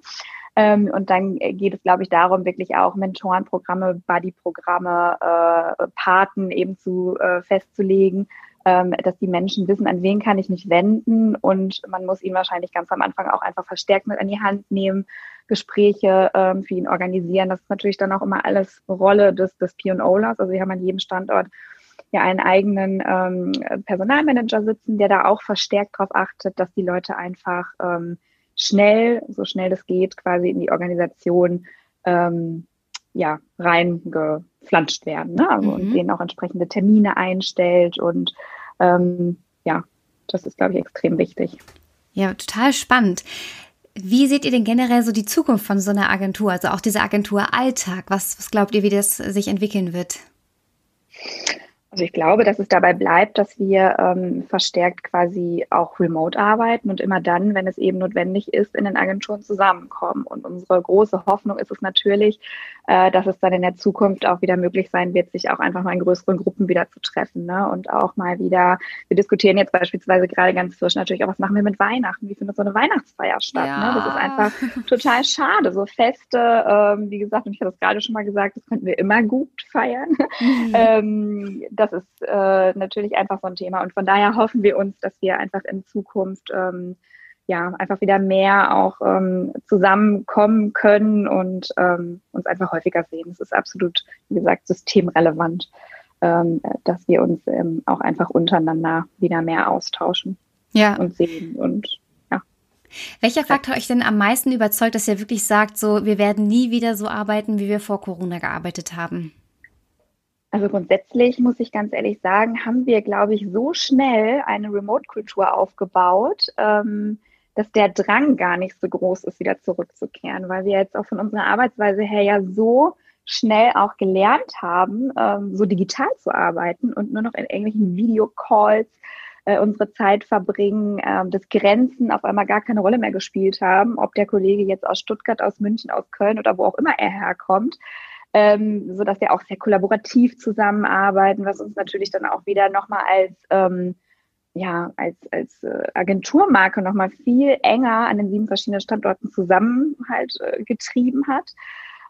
Ähm, und dann geht es, glaube ich, darum, wirklich auch Mentorenprogramme, Buddy-Programme, äh, Paten eben zu äh, festzulegen, ähm, dass die Menschen wissen, an wen kann ich mich wenden und man muss ihn wahrscheinlich ganz am Anfang auch einfach verstärkt mit an die Hand nehmen, Gespräche ähm, für ihn organisieren. Das ist natürlich dann auch immer alles Rolle des, des P&O-Lers. Also wir haben an jedem Standort ja einen eigenen ähm, Personalmanager sitzen, der da auch verstärkt darauf achtet, dass die Leute einfach ähm, schnell, so schnell das geht, quasi in die Organisation ähm, ja, reingeflanscht werden. Ne? Also mhm. und denen auch entsprechende Termine einstellt und ähm, ja, das ist, glaube ich, extrem wichtig. Ja, total spannend. Wie seht ihr denn generell so die Zukunft von so einer Agentur, also auch dieser Agentur Alltag? Was, was glaubt ihr, wie das sich entwickeln wird? Also ich glaube, dass es dabei bleibt, dass wir ähm, verstärkt quasi auch remote arbeiten und immer dann, wenn es eben notwendig ist, in den Agenturen zusammenkommen. Und unsere große Hoffnung ist es natürlich, äh, dass es dann in der Zukunft auch wieder möglich sein wird, sich auch einfach mal in größeren Gruppen wieder zu treffen. Ne? Und auch mal wieder, wir diskutieren jetzt beispielsweise gerade ganz frisch natürlich auch, was machen wir mit Weihnachten? Wie findet so eine Weihnachtsfeier statt? Ja. Ne? Das ist einfach total schade. So Feste, ähm, wie gesagt, und ich habe es gerade schon mal gesagt, das könnten wir immer gut feiern. Mhm. ähm, das ist äh, natürlich einfach so ein Thema. Und von daher hoffen wir uns, dass wir einfach in Zukunft ähm, ja einfach wieder mehr auch ähm, zusammenkommen können und ähm, uns einfach häufiger sehen. Es ist absolut, wie gesagt, systemrelevant, ähm, dass wir uns ähm, auch einfach untereinander wieder mehr austauschen ja. und sehen und. Welcher Faktor euch denn am meisten überzeugt, dass ihr wirklich sagt, so wir werden nie wieder so arbeiten, wie wir vor Corona gearbeitet haben? Also grundsätzlich muss ich ganz ehrlich sagen, haben wir, glaube ich, so schnell eine Remote-Kultur aufgebaut, ähm, dass der Drang gar nicht so groß ist, wieder zurückzukehren, weil wir jetzt auch von unserer Arbeitsweise her ja so schnell auch gelernt haben, ähm, so digital zu arbeiten und nur noch in irgendwelchen Videocalls äh, unsere Zeit verbringen, äh, dass Grenzen auf einmal gar keine Rolle mehr gespielt haben, ob der Kollege jetzt aus Stuttgart, aus München, aus Köln oder wo auch immer er herkommt ähm, so dass wir auch sehr kollaborativ zusammenarbeiten, was uns natürlich dann auch wieder nochmal als ähm, ja, als, als äh, Agenturmarke nochmal viel enger an den sieben verschiedenen Standorten zusammen halt äh, getrieben hat.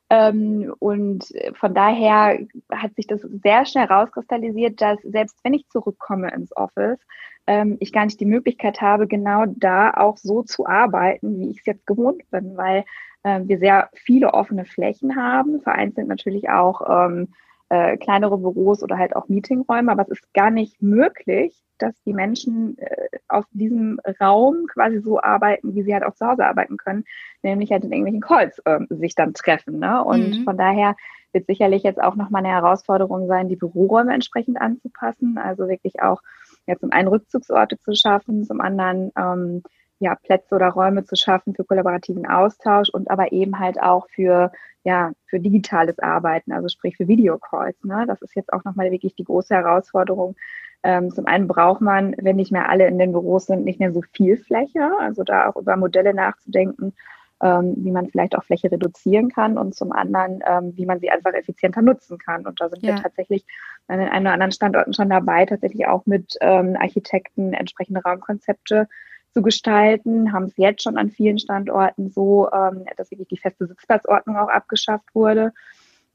Ähm, und von daher hat sich das sehr schnell rauskristallisiert, dass selbst wenn ich zurückkomme ins Office, ähm, ich gar nicht die Möglichkeit habe, genau da auch so zu arbeiten, wie ich es jetzt gewohnt bin, weil äh, wir sehr viele offene Flächen haben, vereinzelt natürlich auch ähm, äh, kleinere Büros oder halt auch Meetingräume, aber es ist gar nicht möglich, dass die Menschen äh, auf diesem Raum quasi so arbeiten, wie sie halt auch zu Hause arbeiten können, nämlich halt in irgendwelchen Calls äh, sich dann treffen. Ne? Und mhm. von daher wird sicherlich jetzt auch nochmal eine Herausforderung sein, die Büroräume entsprechend anzupassen, also wirklich auch ja, zum einen Rückzugsorte zu schaffen, zum anderen ähm, ja, Plätze oder Räume zu schaffen für kollaborativen Austausch und aber eben halt auch für, ja, für digitales Arbeiten, also sprich für Videocalls. Ne? Das ist jetzt auch nochmal wirklich die große Herausforderung. Ähm, zum einen braucht man, wenn nicht mehr alle in den Büros sind, nicht mehr so viel Fläche, also da auch über Modelle nachzudenken, ähm, wie man vielleicht auch Fläche reduzieren kann und zum anderen, ähm, wie man sie einfach effizienter nutzen kann. Und da sind ja. wir tatsächlich an den einen oder anderen Standorten schon dabei, tatsächlich auch mit ähm, Architekten entsprechende Raumkonzepte zu gestalten, haben es jetzt schon an vielen Standorten so, ähm, dass wirklich die feste Sitzplatzordnung auch abgeschafft wurde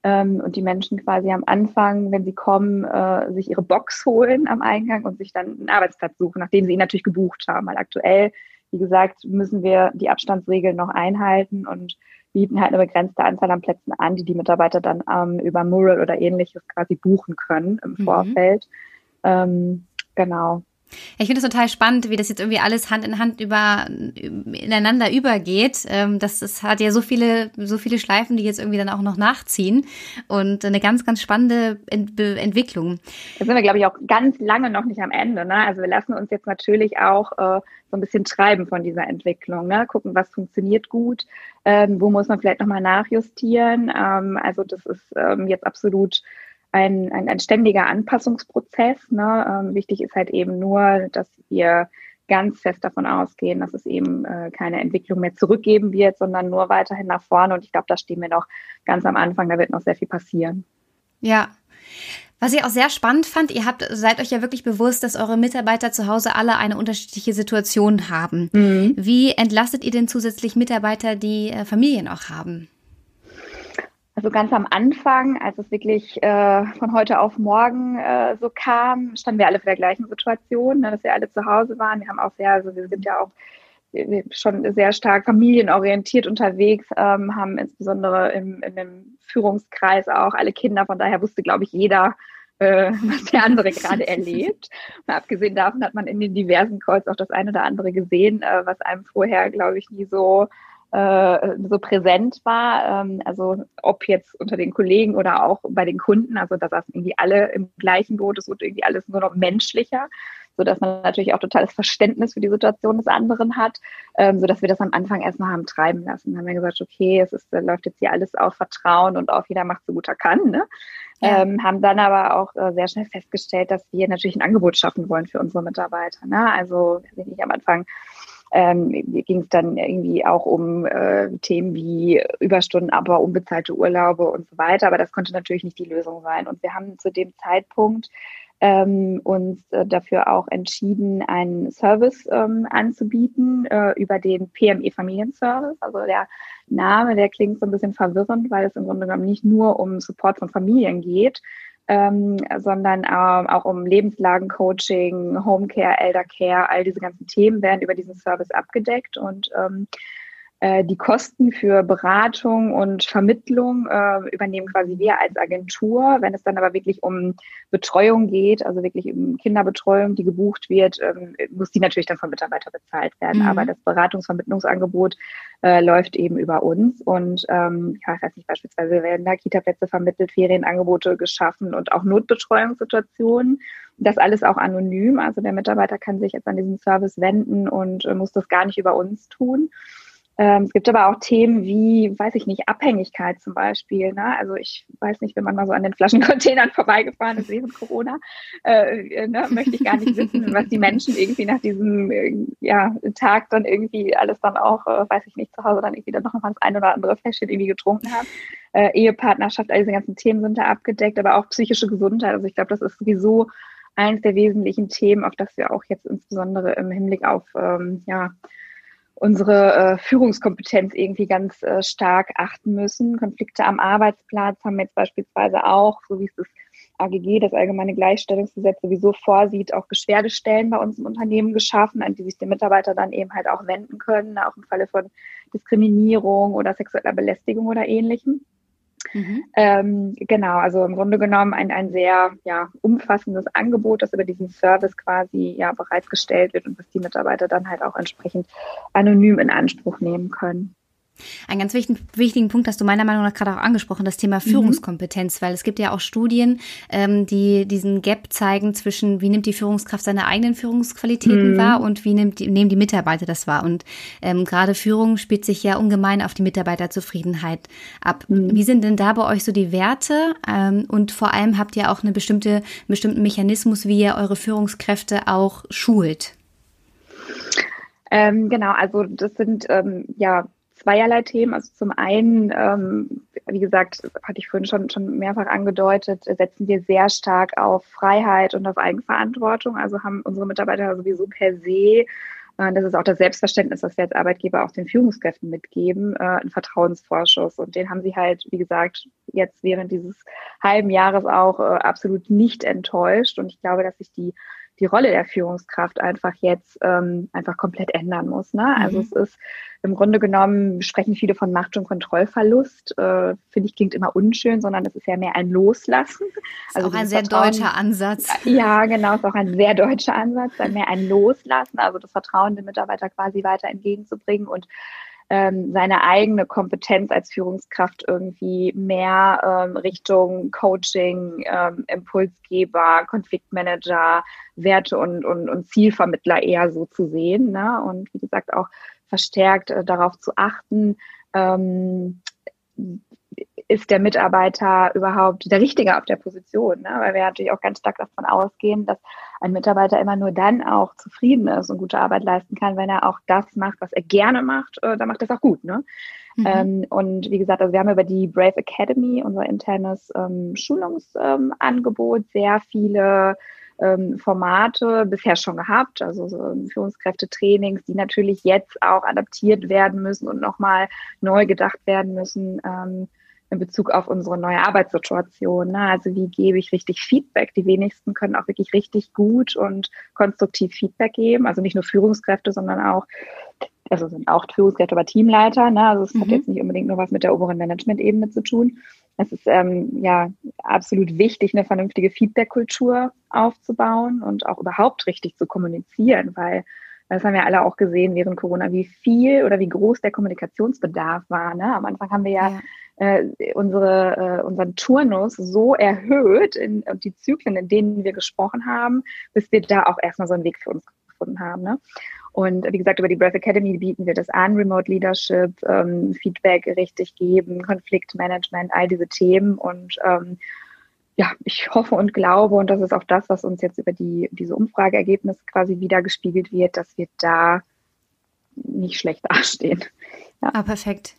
ähm, und die Menschen quasi am Anfang, wenn sie kommen, äh, sich ihre Box holen am Eingang und sich dann einen Arbeitsplatz suchen, nachdem sie ihn natürlich gebucht haben. Weil aktuell, wie gesagt, müssen wir die Abstandsregeln noch einhalten und bieten halt eine begrenzte Anzahl an Plätzen an, die die Mitarbeiter dann ähm, über Mural oder ähnliches quasi buchen können im mhm. Vorfeld. Ähm, genau. Ich finde es total spannend, wie das jetzt irgendwie alles Hand in Hand über, ineinander übergeht. Ähm, das, das hat ja so viele, so viele Schleifen, die jetzt irgendwie dann auch noch nachziehen und eine ganz, ganz spannende Ent Entwicklung. Da sind wir, glaube ich, auch ganz lange noch nicht am Ende. Ne? Also wir lassen uns jetzt natürlich auch äh, so ein bisschen treiben von dieser Entwicklung. Ne? Gucken, was funktioniert gut, ähm, wo muss man vielleicht nochmal nachjustieren. Ähm, also das ist ähm, jetzt absolut ein, ein, ein ständiger Anpassungsprozess. Ne? Ähm, wichtig ist halt eben nur, dass wir ganz fest davon ausgehen, dass es eben äh, keine Entwicklung mehr zurückgeben wird, sondern nur weiterhin nach vorne. Und ich glaube, da stehen wir noch ganz am Anfang. Da wird noch sehr viel passieren. Ja. Was ich auch sehr spannend fand, ihr habt, seid euch ja wirklich bewusst, dass eure Mitarbeiter zu Hause alle eine unterschiedliche Situation haben. Mhm. Wie entlastet ihr denn zusätzlich Mitarbeiter, die äh, Familien auch haben? Also ganz am Anfang, als es wirklich äh, von heute auf morgen äh, so kam, standen wir alle vor der gleichen Situation, ne, dass wir alle zu Hause waren. Wir haben auch sehr, also wir sind ja auch schon sehr stark familienorientiert unterwegs, ähm, haben insbesondere im, in dem Führungskreis auch alle Kinder. Von daher wusste, glaube ich, jeder, äh, [LAUGHS] was der andere gerade erlebt. Und abgesehen davon hat man in den diversen Calls auch das eine oder andere gesehen, äh, was einem vorher, glaube ich, nie so äh, so präsent war. Ähm, also ob jetzt unter den Kollegen oder auch bei den Kunden. Also da saßen irgendwie alle im gleichen Boot. Es wurde irgendwie alles nur noch menschlicher, so dass man natürlich auch totales Verständnis für die Situation des anderen hat, ähm, so dass wir das am Anfang erstmal haben treiben lassen. Dann haben wir gesagt, okay, es ist, läuft jetzt hier alles auf Vertrauen und auf jeder macht so gut er kann. Ne? Ja. Ähm, haben dann aber auch äh, sehr schnell festgestellt, dass wir natürlich ein Angebot schaffen wollen für unsere Mitarbeiter. Ne? Also, weiß ich nicht, am Anfang ähm, ging es dann irgendwie auch um äh, Themen wie Überstunden, aber unbezahlte Urlaube und so weiter. Aber das konnte natürlich nicht die Lösung sein. Und wir haben zu dem Zeitpunkt ähm, uns äh, dafür auch entschieden, einen Service ähm, anzubieten äh, über den PME Familienservice. Also der Name, der klingt so ein bisschen verwirrend, weil es im Grunde genommen nicht nur um Support von Familien geht, ähm, sondern ähm, auch um Lebenslagencoaching, Homecare, Eldercare, all diese ganzen Themen werden über diesen Service abgedeckt. Und ähm, äh, die Kosten für Beratung und Vermittlung äh, übernehmen quasi wir als Agentur. Wenn es dann aber wirklich um Betreuung geht, also wirklich um Kinderbetreuung, die gebucht wird, ähm, muss die natürlich dann von Mitarbeitern bezahlt werden. Mhm. Aber das Beratungsvermittlungsangebot äh, läuft eben über uns. Und ähm, ja, ich weiß nicht, beispielsweise werden da Kita-Plätze vermittelt, Ferienangebote geschaffen und auch Notbetreuungssituationen. Das alles auch anonym. Also der Mitarbeiter kann sich jetzt an diesen Service wenden und äh, muss das gar nicht über uns tun. Ähm, es gibt aber auch Themen wie, weiß ich nicht, Abhängigkeit zum Beispiel. Ne? Also ich weiß nicht, wenn man mal so an den Flaschencontainern [LAUGHS] vorbeigefahren ist während Corona, äh, äh, ne, möchte ich gar nicht wissen, was die Menschen irgendwie nach diesem äh, ja, Tag dann irgendwie alles dann auch, äh, weiß ich nicht, zu Hause dann irgendwie dann noch mal das ein oder andere Fläschchen irgendwie getrunken haben. Äh, Ehepartnerschaft, all diese ganzen Themen sind da abgedeckt, aber auch psychische Gesundheit. Also ich glaube, das ist sowieso eines der wesentlichen Themen, auf das wir auch jetzt insbesondere im Hinblick auf ähm, ja, unsere äh, Führungskompetenz irgendwie ganz äh, stark achten müssen. Konflikte am Arbeitsplatz haben wir jetzt beispielsweise auch, so wie es das AGG, das Allgemeine Gleichstellungsgesetz, sowieso vorsieht, auch Beschwerdestellen bei uns im Unternehmen geschaffen, an die sich die Mitarbeiter dann eben halt auch wenden können, auch im Falle von Diskriminierung oder sexueller Belästigung oder ähnlichem. Mhm. Ähm, genau, also im Grunde genommen ein, ein sehr ja, umfassendes Angebot, das über diesen Service quasi ja bereitgestellt wird und was die Mitarbeiter dann halt auch entsprechend anonym in Anspruch nehmen können. Einen ganz wichtigen, wichtigen Punkt hast du meiner Meinung nach gerade auch angesprochen, das Thema mhm. Führungskompetenz, mhm. weil es gibt ja auch Studien, ähm, die diesen Gap zeigen zwischen, wie nimmt die Führungskraft seine eigenen Führungsqualitäten mhm. wahr und wie nimmt die, nehmen die Mitarbeiter das wahr. Und ähm, gerade Führung spielt sich ja ungemein auf die Mitarbeiterzufriedenheit ab. Mhm. Wie sind denn da bei euch so die Werte? Ähm, und vor allem habt ihr auch eine bestimmte, einen bestimmten Mechanismus, wie ihr eure Führungskräfte auch schult? Ähm, genau, also das sind ähm, ja zweierlei Themen. Also zum einen, ähm, wie gesagt, hatte ich vorhin schon, schon mehrfach angedeutet, setzen wir sehr stark auf Freiheit und auf Eigenverantwortung. Also haben unsere Mitarbeiter sowieso per se Äh, das ist auch das Selbstverständnis, das wir als Arbeitgeber auch den Führungskräften mitgeben, äh, ein Vertrauensvorschuss. Und den haben sie halt, wie gesagt, jetzt während dieses halben Jahres auch äh, absolut nicht enttäuscht. Und ich glaube, dass sich die die Rolle der Führungskraft einfach jetzt ähm, einfach komplett ändern muss. Ne? Also mhm. es ist im Grunde genommen, sprechen viele von Macht- und Kontrollverlust. Äh, Finde ich, klingt immer unschön, sondern es ist ja mehr ein Loslassen. Ist also auch ein sehr Vertrauen, deutscher Ansatz. [LAUGHS] Ja, genau, ist auch ein sehr deutscher Ansatz, mehr ein Loslassen, also das Vertrauen den Mitarbeiter quasi weiter entgegenzubringen und ähm, seine eigene Kompetenz als Führungskraft irgendwie mehr ähm, Richtung Coaching, ähm, Impulsgeber, Konfliktmanager, Werte und, und, und Zielvermittler eher so zu sehen. Ne? Und wie gesagt, auch verstärkt äh, darauf zu achten, ähm, ist der Mitarbeiter überhaupt der Richtige auf der Position? Ne? Weil wir natürlich auch ganz stark davon ausgehen, dass ein Mitarbeiter immer nur dann auch zufrieden ist und gute Arbeit leisten kann, wenn er auch das macht, was er gerne macht, äh, dann macht er es auch gut. Ne? Mhm. Ähm, und wie gesagt, also wir haben über die Brave Academy, unser internes ähm, Schulungsangebot, ähm, sehr viele ähm, Formate bisher schon gehabt, also so Führungskräftetrainings, die natürlich jetzt auch adaptiert werden müssen und nochmal neu gedacht werden müssen. In Bezug auf unsere neue Arbeitssituation. Ne? Also wie gebe ich richtig Feedback? Die wenigsten können auch wirklich richtig gut und konstruktiv Feedback geben. Also nicht nur Führungskräfte, sondern auch, also sind auch Führungskräfte, aber Teamleiter. Ne? Also es mhm. hat jetzt nicht unbedingt nur was mit der oberen Management-Ebene zu tun. Es ist ähm, ja absolut wichtig, eine vernünftige Feedback-Kultur aufzubauen und auch überhaupt richtig zu kommunizieren, weil das haben wir alle auch gesehen während Corona, wie viel oder wie groß der Kommunikationsbedarf war. Ne? Am Anfang haben wir ja, ja äh, unsere, äh, unseren Turnus so erhöht in, und die Zyklen, in denen wir gesprochen haben, bis wir da auch erstmal so einen Weg für uns gefunden haben. Ne? Und wie gesagt, über die Breath Academy bieten wir das an, Remote Leadership, ähm, Feedback richtig geben, Konfliktmanagement, all diese Themen. Und ähm, ja, ich hoffe und glaube, und das ist auch das, was uns jetzt über die, diese Umfrageergebnisse quasi wieder gespiegelt wird, dass wir da nicht schlecht [LAUGHS] dastehen. Ja. Ah, perfekt.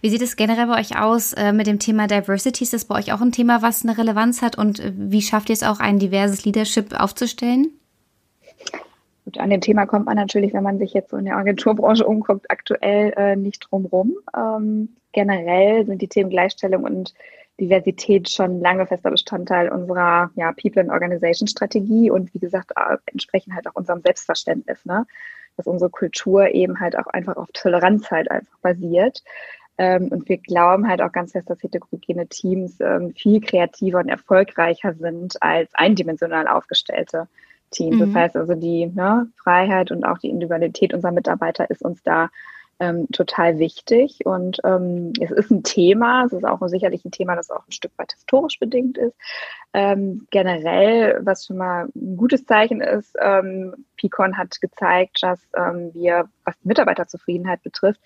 Wie sieht es generell bei euch aus äh, mit dem Thema Diversity? Ist das bei euch auch ein Thema, was eine Relevanz hat? Und äh, wie schafft ihr es auch, ein diverses Leadership aufzustellen? Gut, an dem Thema kommt man natürlich, wenn man sich jetzt so in der Agenturbranche umguckt, aktuell äh, nicht drum rum. Ähm, generell sind die Themen Gleichstellung und Diversität schon lange fester Bestandteil unserer ja, People and Organization Strategie und wie gesagt, äh, entsprechen halt auch unserem Selbstverständnis. Ne? Dass unsere Kultur eben halt auch einfach auf Toleranz halt einfach basiert. Ähm, und wir glauben halt auch ganz fest, dass heterogene Teams ähm, viel kreativer und erfolgreicher sind als eindimensional aufgestellte Teams. Mhm. Das heißt also, die ne, Freiheit und auch die Individualität unserer Mitarbeiter ist uns da ähm, total wichtig. Und ähm, es ist ein Thema, es ist auch sicherlich ein Thema, das auch ein Stück weit historisch bedingt ist. Ähm, generell, was schon mal ein gutes Zeichen ist, ähm, Picon hat gezeigt, dass ähm, wir, was die Mitarbeiterzufriedenheit betrifft,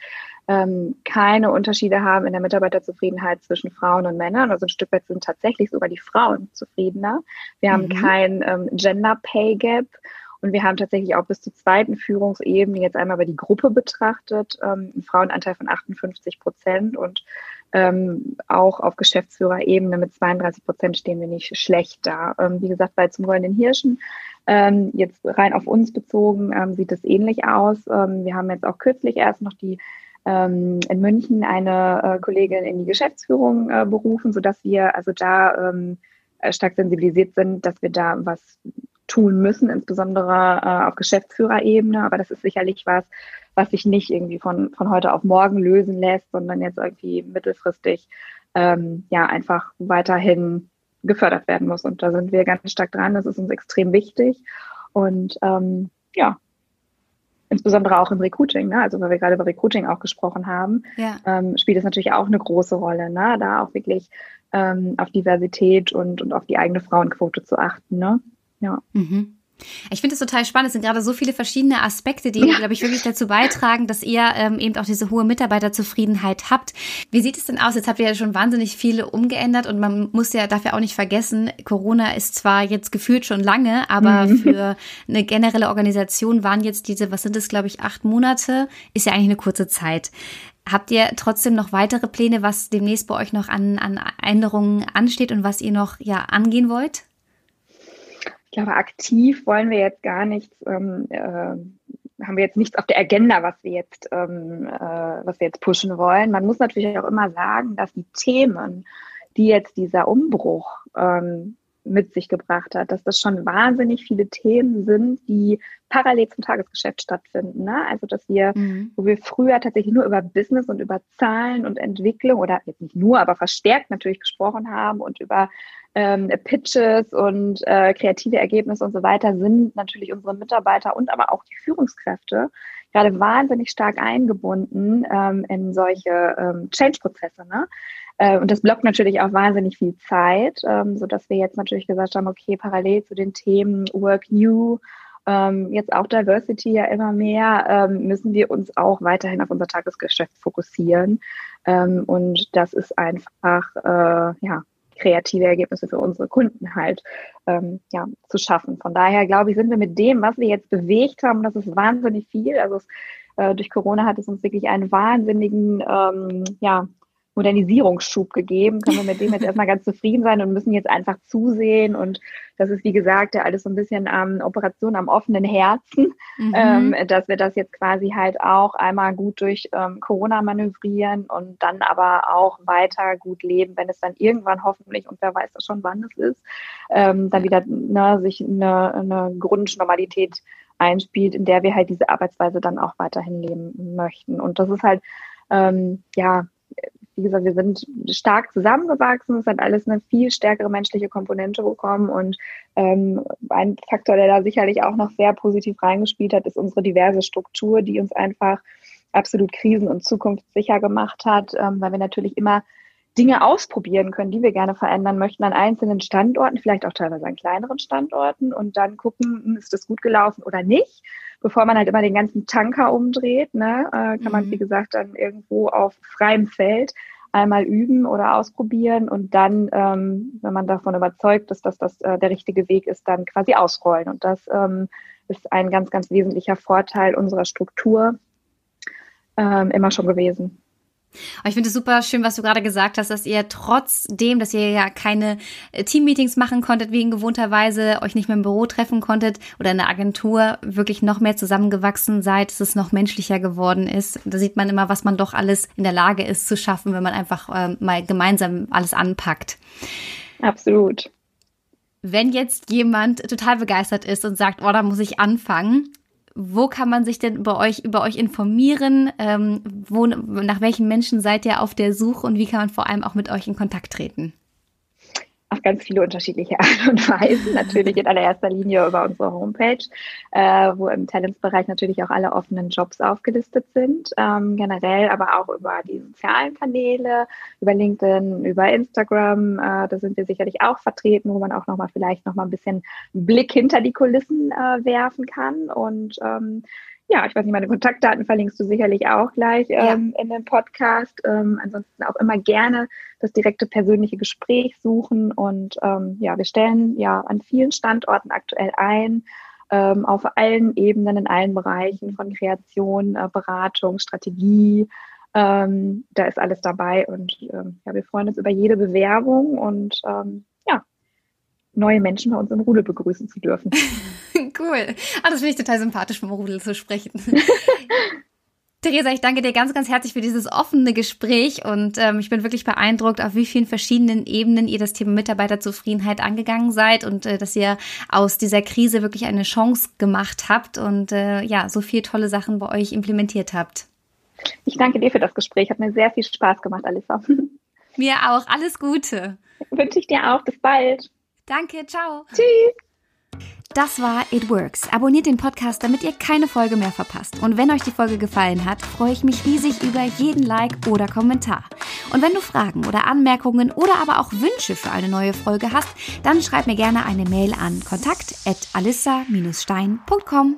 ähm, keine Unterschiede haben in der Mitarbeiterzufriedenheit zwischen Frauen und Männern. Also ein Stück weit sind tatsächlich sogar die Frauen zufriedener. Wir haben mhm. kein Gender Pay Gap. Und wir haben tatsächlich auch bis zur zweiten Führungsebene jetzt einmal über die Gruppe betrachtet, ähm, einen Frauenanteil von 58 Prozent und ähm, auch auf Geschäftsführerebene mit 32 Prozent stehen wir nicht schlecht da. Ähm, wie gesagt, bei zum Goldenen Hirschen, ähm, jetzt rein auf uns bezogen, ähm, sieht es ähnlich aus. Ähm, wir haben jetzt auch kürzlich erst noch die ähm, in München eine äh, Kollegin in die Geschäftsführung äh, berufen, sodass wir also da ähm, stark sensibilisiert sind, dass wir da was tun müssen, insbesondere äh, auf Geschäftsführerebene. Aber das ist sicherlich was, was sich nicht irgendwie von, von heute auf morgen lösen lässt, sondern jetzt irgendwie mittelfristig ähm, ja einfach weiterhin gefördert werden muss. Und da sind wir ganz stark dran. Das ist uns extrem wichtig. Und ähm, ja, insbesondere auch im Recruiting, ne? also weil wir gerade über Recruiting auch gesprochen haben, ja. ähm, spielt es natürlich auch eine große Rolle, ne? da auch wirklich ähm, auf Diversität und, und auf die eigene Frauenquote zu achten. Ne? Ja. Mhm. Ich finde es total spannend. Es sind gerade so viele verschiedene Aspekte, die, ja. glaube ich, wirklich dazu beitragen, dass ihr ähm, eben auch diese hohe Mitarbeiterzufriedenheit habt. Wie sieht es denn aus? Jetzt habt ihr ja schon wahnsinnig viele umgeändert und man muss ja dafür auch nicht vergessen, Corona ist zwar jetzt gefühlt schon lange, aber mhm. für eine generelle Organisation waren jetzt diese, was sind es, glaube ich, acht Monate, ist ja eigentlich eine kurze Zeit. Habt ihr trotzdem noch weitere Pläne, was demnächst bei euch noch an, an Änderungen ansteht und was ihr noch ja angehen wollt? Ich glaube, aktiv wollen wir jetzt gar nichts ähm, äh, haben wir jetzt nichts auf der Agenda, was wir jetzt, ähm, äh, was wir jetzt pushen wollen. Man muss natürlich auch immer sagen, dass die Themen, die jetzt dieser Umbruch ähm, mit sich gebracht hat, dass das schon wahnsinnig viele Themen sind, die parallel zum Tagesgeschäft stattfinden. Ne? Also dass wir, mhm. wo wir früher tatsächlich nur über Business und über Zahlen und Entwicklung oder jetzt nicht nur, aber verstärkt natürlich gesprochen haben und über ähm, Pitches und äh, kreative Ergebnisse und so weiter, sind natürlich unsere Mitarbeiter und aber auch die Führungskräfte gerade wahnsinnig stark eingebunden ähm, in solche ähm, Change-Prozesse. Ne? Äh, und das blockt natürlich auch wahnsinnig viel Zeit, ähm, sodass wir jetzt natürlich gesagt haben, okay, parallel zu den Themen Work New, ähm, jetzt auch Diversity ja immer mehr, ähm, müssen wir uns auch weiterhin auf unser Tagesgeschäft fokussieren. Ähm, und das ist einfach, äh, ja, kreative Ergebnisse für unsere Kunden halt ähm, ja, zu schaffen. Von daher glaube ich, sind wir mit dem, was wir jetzt bewegt haben, das ist wahnsinnig viel. Also es, äh, durch Corona hat es uns wirklich einen wahnsinnigen ähm, ja, Modernisierungsschub gegeben, können wir mit dem jetzt [LAUGHS] erstmal ganz zufrieden sein und müssen jetzt einfach zusehen. Und das ist, wie gesagt, ja alles so ein bisschen ähm, Operation am offenen Herzen, mhm. ähm, dass wir das jetzt quasi halt auch einmal gut durch ähm, Corona manövrieren und dann aber auch weiter gut leben, wenn es dann irgendwann hoffentlich, und wer weiß das schon, wann es ist, ähm, dann wieder ne, sich eine, eine Grundnormalität einspielt, in der wir halt diese Arbeitsweise dann auch weiterhin leben möchten. Und das ist halt, ähm, ja, wie gesagt, wir sind stark zusammengewachsen. Es hat alles eine viel stärkere menschliche Komponente bekommen. Und ähm, ein Faktor, der da sicherlich auch noch sehr positiv reingespielt hat, ist unsere diverse Struktur, die uns einfach absolut krisen- und zukunftssicher gemacht hat, ähm, weil wir natürlich immer Dinge ausprobieren können, die wir gerne verändern möchten an einzelnen Standorten, vielleicht auch teilweise an kleineren Standorten und dann gucken, hm, ist das gut gelaufen oder nicht, bevor man halt immer den ganzen Tanker umdreht, ne, äh, kann mhm. man, wie gesagt, dann irgendwo auf freiem Feld einmal üben oder ausprobieren und dann, ähm, wenn man davon überzeugt ist, dass das äh, der richtige Weg ist, dann quasi ausrollen. Und das ähm, ist ein ganz, ganz wesentlicher Vorteil unserer Struktur ähm, immer schon gewesen. Ich finde es super schön, was du gerade gesagt hast, dass ihr trotzdem, dass ihr ja keine äh, Teammeetings machen konntet, wie in gewohnter Weise, euch nicht mehr im Büro treffen konntet oder in der Agentur wirklich noch mehr zusammengewachsen seid, dass es noch menschlicher geworden ist. Da sieht man immer, was man doch alles in der Lage ist zu schaffen, wenn man einfach äh, mal gemeinsam alles anpackt. Absolut. Wenn jetzt jemand total begeistert ist und sagt, oh, da muss ich anfangen, wo kann man sich denn über euch, über euch informieren? Ähm, wo, nach welchen Menschen seid ihr auf der Suche und wie kann man vor allem auch mit euch in Kontakt treten? Auf ganz viele unterschiedliche [LAUGHS] Art und Weisen. Natürlich in allererster Linie über unsere Homepage, äh, wo im Talentsbereich natürlich auch alle offenen Jobs aufgelistet sind. Ähm, generell aber auch über die sozialen Kanäle, über LinkedIn, über Instagram. Äh, da sind wir sicherlich auch vertreten, wo man auch nochmal vielleicht nochmal ein bisschen Blick hinter die Kulissen äh, werfen kann. Und ähm, ja, ich weiß nicht, meine Kontaktdaten verlinkst du sicherlich auch gleich ähm, ja. in den Podcast. Ähm, ansonsten auch immer gerne das direkte persönliche Gespräch suchen. Und ähm, ja, wir stellen ja an vielen Standorten aktuell ein, ähm, auf allen Ebenen, in allen Bereichen von Kreation, äh, Beratung, Strategie. Ähm, da ist alles dabei und ähm, ja, wir freuen uns über jede Bewerbung und ja, neue Menschen bei uns im Rudel begrüßen zu dürfen. [LAUGHS] cool. Ah, das finde ich total sympathisch, vom Rudel zu sprechen. [LAUGHS] Theresa, ich danke dir ganz, ganz herzlich für dieses offene Gespräch und ähm, ich bin wirklich beeindruckt, auf wie vielen verschiedenen Ebenen ihr das Thema Mitarbeiterzufriedenheit angegangen seid und äh, dass ihr aus dieser Krise wirklich eine Chance gemacht habt und äh, ja, so viele tolle Sachen bei euch implementiert habt. Ich danke dir für das Gespräch. Hat mir sehr viel Spaß gemacht, Alissa. [LAUGHS] Mir auch. Alles Gute. Wünsche ich dir auch. Bis bald. Danke. Ciao. Tschüss. Das war It Works. Abonniert den Podcast, damit ihr keine Folge mehr verpasst. Und wenn euch die Folge gefallen hat, freue ich mich riesig über jeden Like oder Kommentar. Und wenn du Fragen oder Anmerkungen oder aber auch Wünsche für eine neue Folge hast, dann schreib mir gerne eine Mail an kontakt@alissa-stein.com.